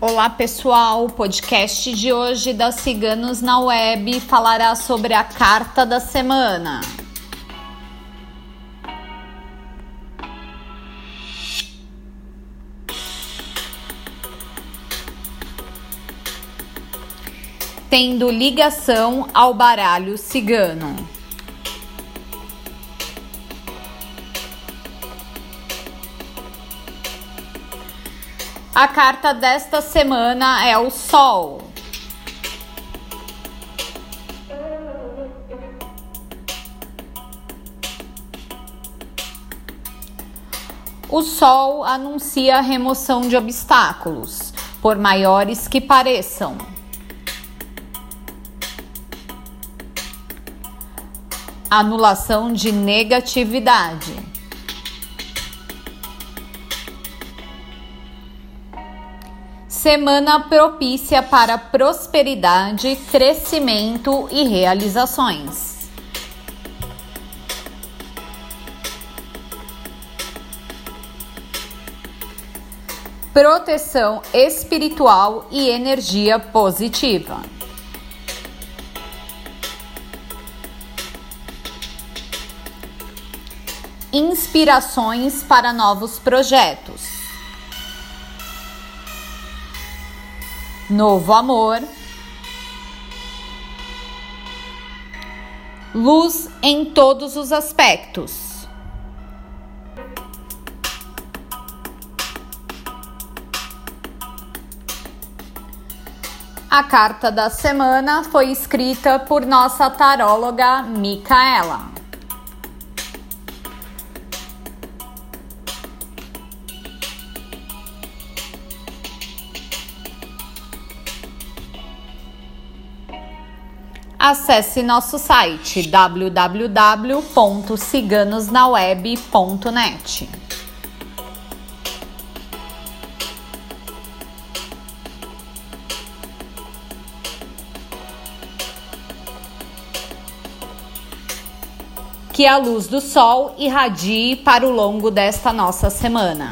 Olá pessoal, o podcast de hoje da Ciganos na Web falará sobre a carta da semana. Tendo ligação ao baralho cigano. A carta desta semana é o Sol. O Sol anuncia a remoção de obstáculos, por maiores que pareçam. Anulação de negatividade. Semana propícia para prosperidade, crescimento e realizações. Proteção espiritual e energia positiva. Inspirações para novos projetos. Novo amor, luz em todos os aspectos. A carta da semana foi escrita por nossa taróloga Micaela. Acesse nosso site www.ciganosnaweb.net. Que a luz do sol irradie para o longo desta nossa semana.